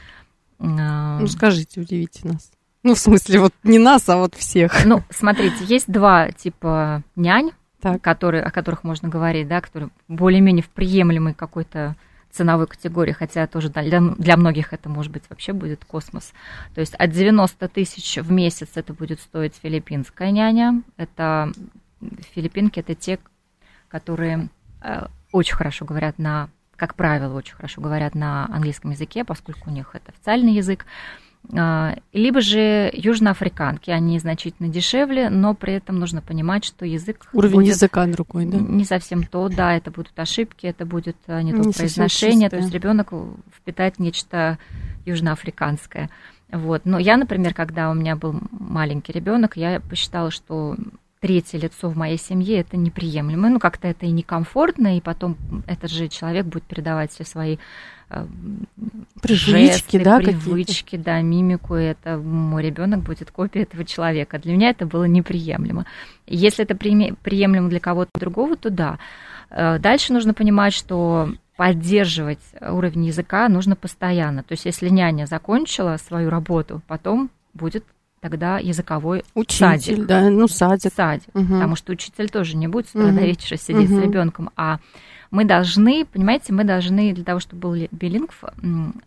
А, Ну, скажите, удивите нас. Ну, в смысле, вот не нас, а вот всех. Ну, смотрите, есть два типа нянь, Так. которые, о которых можно говорить, да, которые более-менее в приемлемой какой-то ценовой категории, хотя тоже для, для многих это, может быть, вообще будет космос. То есть от 90 тысяч в месяц это будет стоить филиппинская няня. Это филиппинки, это те, которые э, очень хорошо говорят на, как правило, очень хорошо говорят на английском языке, поскольку у них это официальный язык. Либо же южноафриканки, они значительно дешевле, но при этом нужно понимать, что язык Уровень будет языка другой, да? не совсем то, да, это будут ошибки, это будет а, не то Не произношение, то есть ребенок впитает нечто южноафриканское. Вот. Но я, например, когда у меня был маленький ребенок, я посчитала, что третье лицо в моей семье это неприемлемо. Ну, как-то это и некомфортно, и потом этот же человек будет передавать все свои э, Привычки, жесты, да, привычки, да, мимику, и это мой ребенок будет копией этого человека. Для меня это было неприемлемо. Если это приемлемо для кого-то другого, то да. Э, Дальше нужно понимать, что поддерживать уровень языка нужно постоянно. То есть, если няня закончила свою работу, потом будет тогда языковой Учитель, садик. да, ну, садик. садик. Мгм. Потому что учитель тоже не будет с утра до Мгм. вечера сидеть с Мгм. ребенком, а мы должны, понимаете, мы должны для того, чтобы был ли- билингв,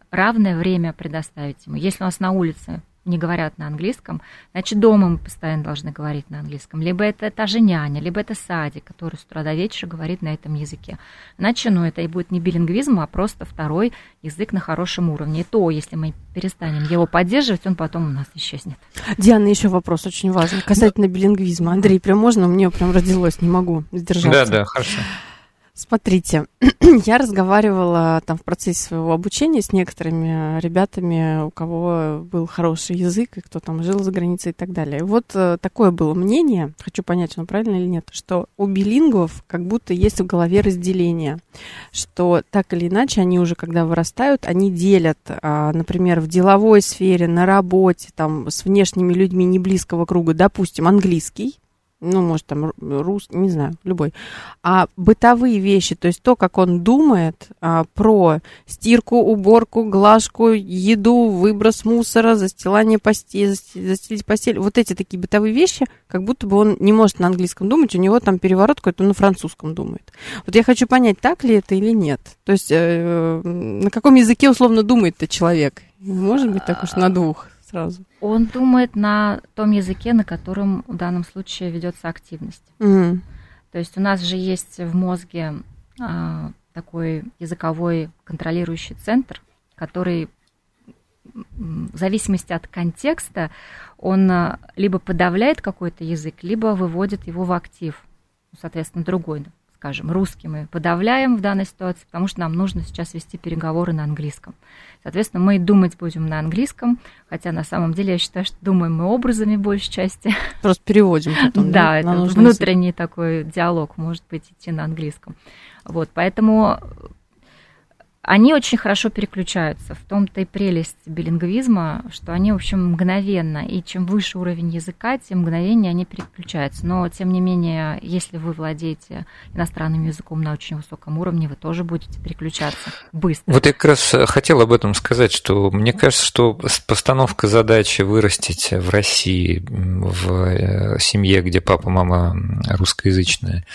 равное время предоставить ему. Если у нас на улице не говорят на английском, значит, дома мы постоянно должны говорить на английском. Либо это та же няня, либо это садик, который с утра до вечера говорит на этом языке. Иначе, ну, это и будет не билингвизм, а просто второй язык на хорошем уровне. И то, если мы перестанем его поддерживать, он потом у нас исчезнет. Диана, еще вопрос очень важный касательно билингвизма. Андрей, прям можно? Мне прям родилось, не могу сдержаться. Да, да, хорошо. Смотрите, я разговаривала там в процессе своего обучения с некоторыми ребятами, у кого был хороший язык, и кто там жил за границей и так далее. И вот э, такое было мнение, хочу понять, оно правильно или нет, что у билингвов как будто есть в голове разделение, что так или иначе они уже, когда вырастают, они делят, а, например, в деловой сфере, на работе, там, с внешними людьми не близкого круга, допустим, английский, ну, может, там, рус, не знаю, любой, а бытовые вещи, то есть то, как он думает а, про стирку, уборку, глажку, еду, выброс мусора, застилание постели, застелить постель, вот эти такие бытовые вещи, как будто бы он не может на английском думать, у него там переворот какой-то, он на французском думает. Вот я хочу понять, так ли это или нет. То есть э, на каком языке условно думает этот человек? Может быть, так уж на двух сразу? Он думает на том языке, на котором в данном случае ведется активность. Mm. То есть у нас же есть в мозге а, такой языковой контролирующий центр, который в зависимости от контекста он а, либо подавляет какой-то язык, либо выводит его в актив, соответственно, другой скажем, русский мы подавляем в данной ситуации, потому что нам нужно сейчас вести переговоры на английском. Соответственно, мы думать будем на английском, хотя на самом деле я считаю, что думаем мы образами большей части. Просто переводим потом. Да, это внутренний такой диалог может быть идти на английском. Вот, поэтому они очень хорошо переключаются. В том-то и прелесть билингвизма, что они, в общем, мгновенно, и чем выше уровень языка, тем мгновеннее они переключаются. Но, тем не менее, если вы владеете иностранным языком на очень высоком уровне, вы тоже будете переключаться быстро. Вот я как раз хотел об этом сказать, что мне кажется, что постановка задачи вырастить в России, в э, семье, где папа, мама русскоязычная,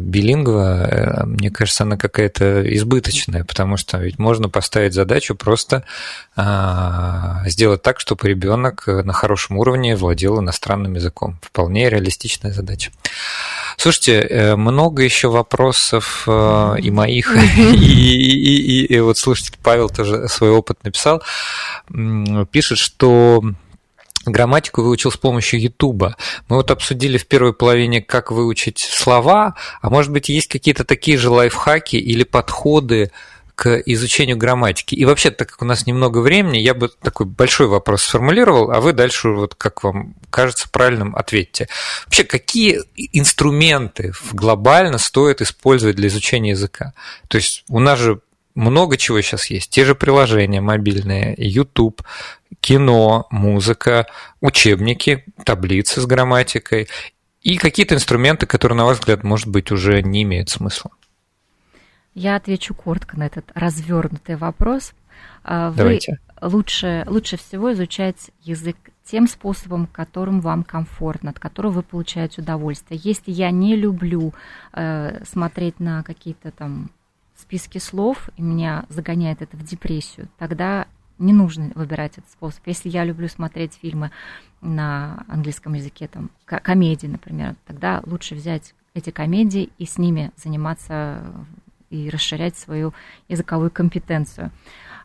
билингва, э, мне кажется, она какая-то избыточная, потому потому что ведь можно поставить задачу просто а, сделать так, чтобы ребенок на хорошем уровне владел иностранным языком. Вполне реалистичная задача. Слушайте, э, много еще вопросов э, и моих, и, и, и, и вот слушайте, Павел тоже свой опыт написал, пишет, что грамматику выучил с помощью Ютуба. Мы вот обсудили в первой половине, как выучить слова, а может быть, есть какие-то такие же лайфхаки или подходы, к изучению грамматики. И вообще, так как у нас немного времени, я бы такой большой вопрос сформулировал, а вы дальше, вот как вам кажется правильным, ответьте. Вообще, какие инструменты глобально стоит использовать для изучения языка? То есть у нас же много чего сейчас есть. Те же приложения мобильные, YouTube, кино, музыка, учебники, таблицы с грамматикой и какие-то инструменты, которые, на ваш взгляд, может быть, уже не имеют смысла. Я отвечу коротко на этот развернутый вопрос. А, вы Давайте. Лучше, лучше всего изучать язык тем способом, которым вам комфортно, от которого вы получаете удовольствие. Если я не люблю э, смотреть на какие-то там списки слов, и меня загоняет это в депрессию, тогда не нужно выбирать этот способ. Если я люблю смотреть фильмы на английском языке, там, комедии, например, тогда лучше взять эти комедии и с ними заниматься и расширять свою языковую компетенцию.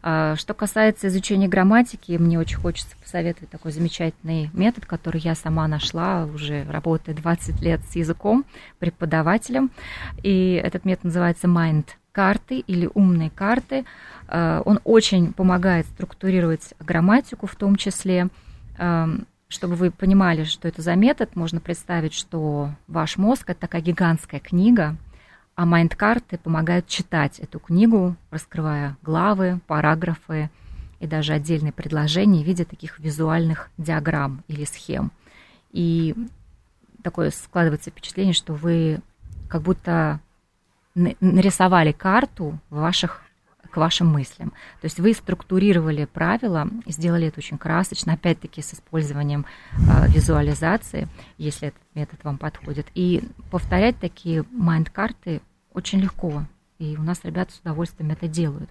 А, что касается изучения грамматики, мне очень хочется посоветовать такой замечательный метод, который я сама нашла, уже работая 20 лет с языком, преподавателем. И этот метод называется Mind карты или умные карты. А, он очень помогает структурировать грамматику в том числе. А, чтобы вы понимали, что это за метод, можно представить, что ваш мозг – это такая гигантская книга – а майнд-карты помогают читать эту книгу, раскрывая главы, параграфы и даже отдельные предложения в виде таких визуальных диаграмм или схем. И такое складывается впечатление, что вы как будто нарисовали карту ваших к вашим мыслям. То есть вы структурировали правила, сделали это очень красочно, опять-таки с использованием э, визуализации, если этот метод вам подходит. И повторять такие майнд-карты очень легко. И у нас ребята с удовольствием это делают.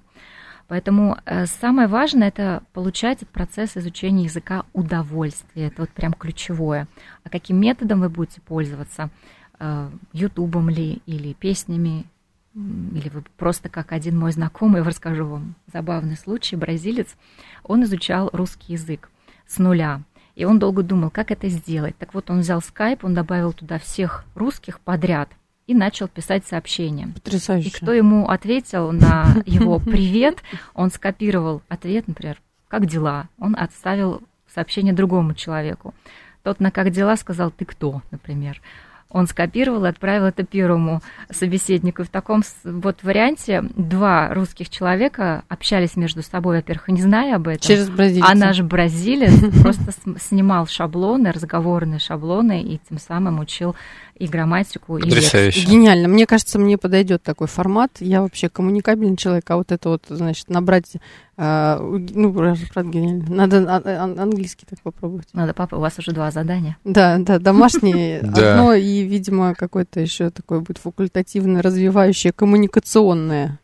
Поэтому э, самое важное это получать от процесса изучения языка удовольствие. Это вот прям ключевое. А каким методом вы будете пользоваться? Э, ютубом ли или песнями или вы просто как один мой знакомый, я расскажу вам забавный случай, бразилец, он изучал русский язык с нуля. И он долго думал, как это сделать. Так вот, он взял скайп, он добавил туда всех русских подряд и начал писать сообщения. Потрясающе. И кто ему ответил на его привет, он скопировал ответ, например, как дела? Он отставил сообщение другому человеку. Тот на как дела сказал, ты кто, например. Он скопировал и отправил это первому собеседнику. И в таком вот варианте два русских человека общались между собой, во-первых, не зная об этом. Через бразильца. А наш бразилец просто снимал шаблоны, разговорные шаблоны, и тем самым учил и грамматику, и Потрясающе. Гениально. Мне кажется, мне подойдет такой формат. Я вообще коммуникабельный человек, а вот это вот, значит, набрать, э, ну, правда, гениально. Надо а, а, английский так попробовать. Надо, папа, у вас уже два задания. Да, да, домашнее одно и, видимо, какое-то еще такое будет факультативное, развивающее, коммуникационное.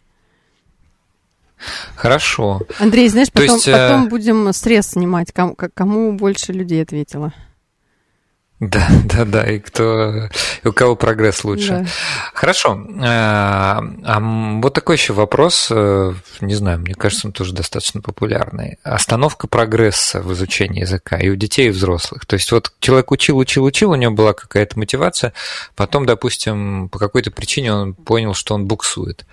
Хорошо. Андрей, знаешь, потом, есть, потом э... будем срез снимать, кому, кому больше людей ответило. Да, да, да, и кто, и у кого прогресс лучше. Да. Хорошо. А, а вот такой еще вопрос, э, не знаю, мне кажется, он тоже достаточно популярный. Остановка прогресса в изучении языка и у детей, и у взрослых. То есть вот человек учил, учил, учил, у него была какая-то мотивация, потом, допустим, по какой-то причине он понял, что он буксует.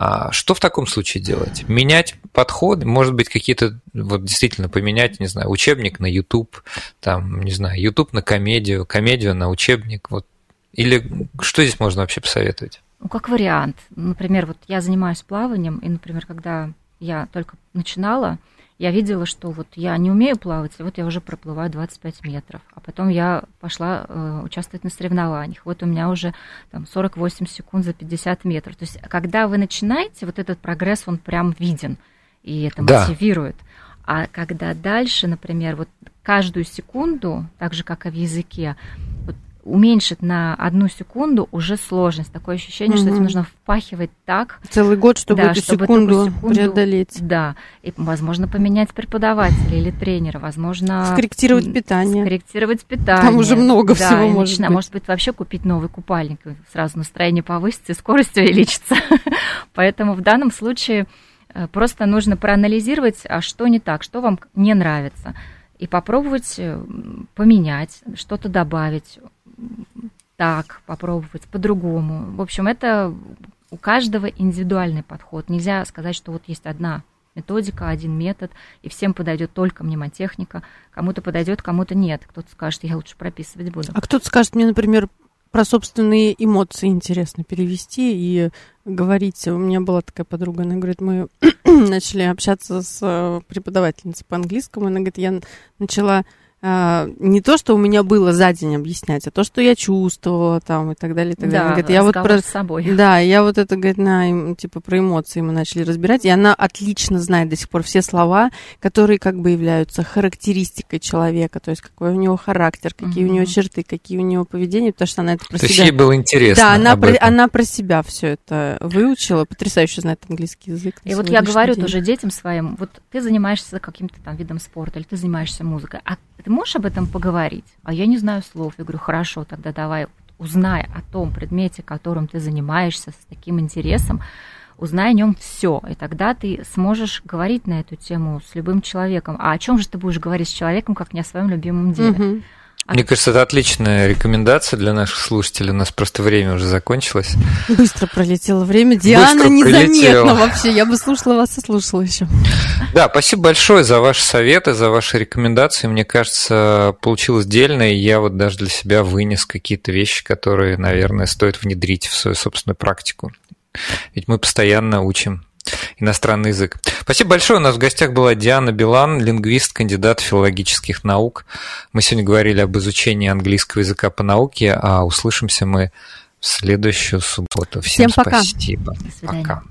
А что в таком случае делать? Менять подход, может быть, какие-то, вот действительно поменять, не знаю, учебник на YouTube, там, не знаю, YouTube на комедию, комедию на учебник, вот. Или что здесь можно вообще посоветовать? Ну, как вариант. Например, вот я занимаюсь плаванием, и, например, когда я только начинала, я видела, что вот я не умею плавать, и вот я уже проплываю 25 метров. А потом я пошла э, участвовать на соревнованиях. Вот у меня уже там 48 секунд за 50 метров. То есть, когда вы начинаете, вот этот прогресс, он прям виден, и это да. мотивирует. А когда дальше, например, вот каждую секунду, так же, как и в языке, вот уменьшить на одну секунду уже сложность. Такое ощущение, угу. что тебе нужно впахивать так. Целый год, чтобы, да, эту, чтобы секунду секунду преодолеть. Да. И, возможно, поменять преподавателя или тренера, возможно... Скорректировать питание. Скорректировать питание. Там уже много да, всего может начина, быть. Может быть, вообще купить новый купальник. Сразу настроение повысится и скорость увеличится. Поэтому в данном случае э, просто нужно проанализировать, а что не так, что вам не нравится и попробовать э, поменять, что-то добавить, так, попробовать по-другому. В общем, это у каждого индивидуальный подход. Нельзя сказать, что вот есть одна методика, один метод, и всем подойдет только мнемотехника. Кому-то подойдет, кому-то нет. Кто-то скажет, я лучше прописывать буду. А кто-то скажет, мне, например, про собственные эмоции интересно перевести и говорить. У меня была такая подруга, она говорит, мы начали общаться с э, преподавательницей по английскому, она говорит, я начала не то, что у меня было за день объяснять, а то, что я чувствовала там и так далее, и так да, далее. Говорит, я вот про... с собой. Да, я вот это, говорит, на, типа про эмоции мы начали разбирать, и она отлично знает до сих пор все слова, которые как бы являются характеристикой человека, то есть какой у него характер, какие угу. у него черты, какие у него поведения, потому что она это про то себя... ей было интересно Да, она, про, она про себя все это выучила, потрясающе знает английский язык. И вот я говорю день. тоже детям своим, вот ты занимаешься каким-то там видом спорта, или ты занимаешься музыкой, а ты можешь об этом поговорить? А я не знаю слов. Я говорю, хорошо, тогда давай узнай о том предмете, которым ты занимаешься с таким интересом, узнай о нем все, и тогда ты сможешь говорить на эту тему с любым человеком. А о чем же ты будешь говорить с человеком, как не о своем любимом деле? Угу. Мне кажется, это отличная рекомендация для наших слушателей. У нас просто время уже закончилось. Быстро пролетело время. Диана Быстро незаметно вообще. Я бы слушала вас и слушала еще. Да, спасибо большое за ваши советы, за ваши рекомендации. Мне кажется, получилось дельно, и я вот даже для себя вынес какие-то вещи, которые, наверное, стоит внедрить в свою собственную практику. Ведь мы постоянно учим иностранный язык. Спасибо большое. У нас в гостях была Диана Билан, лингвист, кандидат филологических наук. Мы сегодня говорили об изучении английского языка по науке, а услышимся мы в следующую субботу. Всем, Всем пока. спасибо. Пока.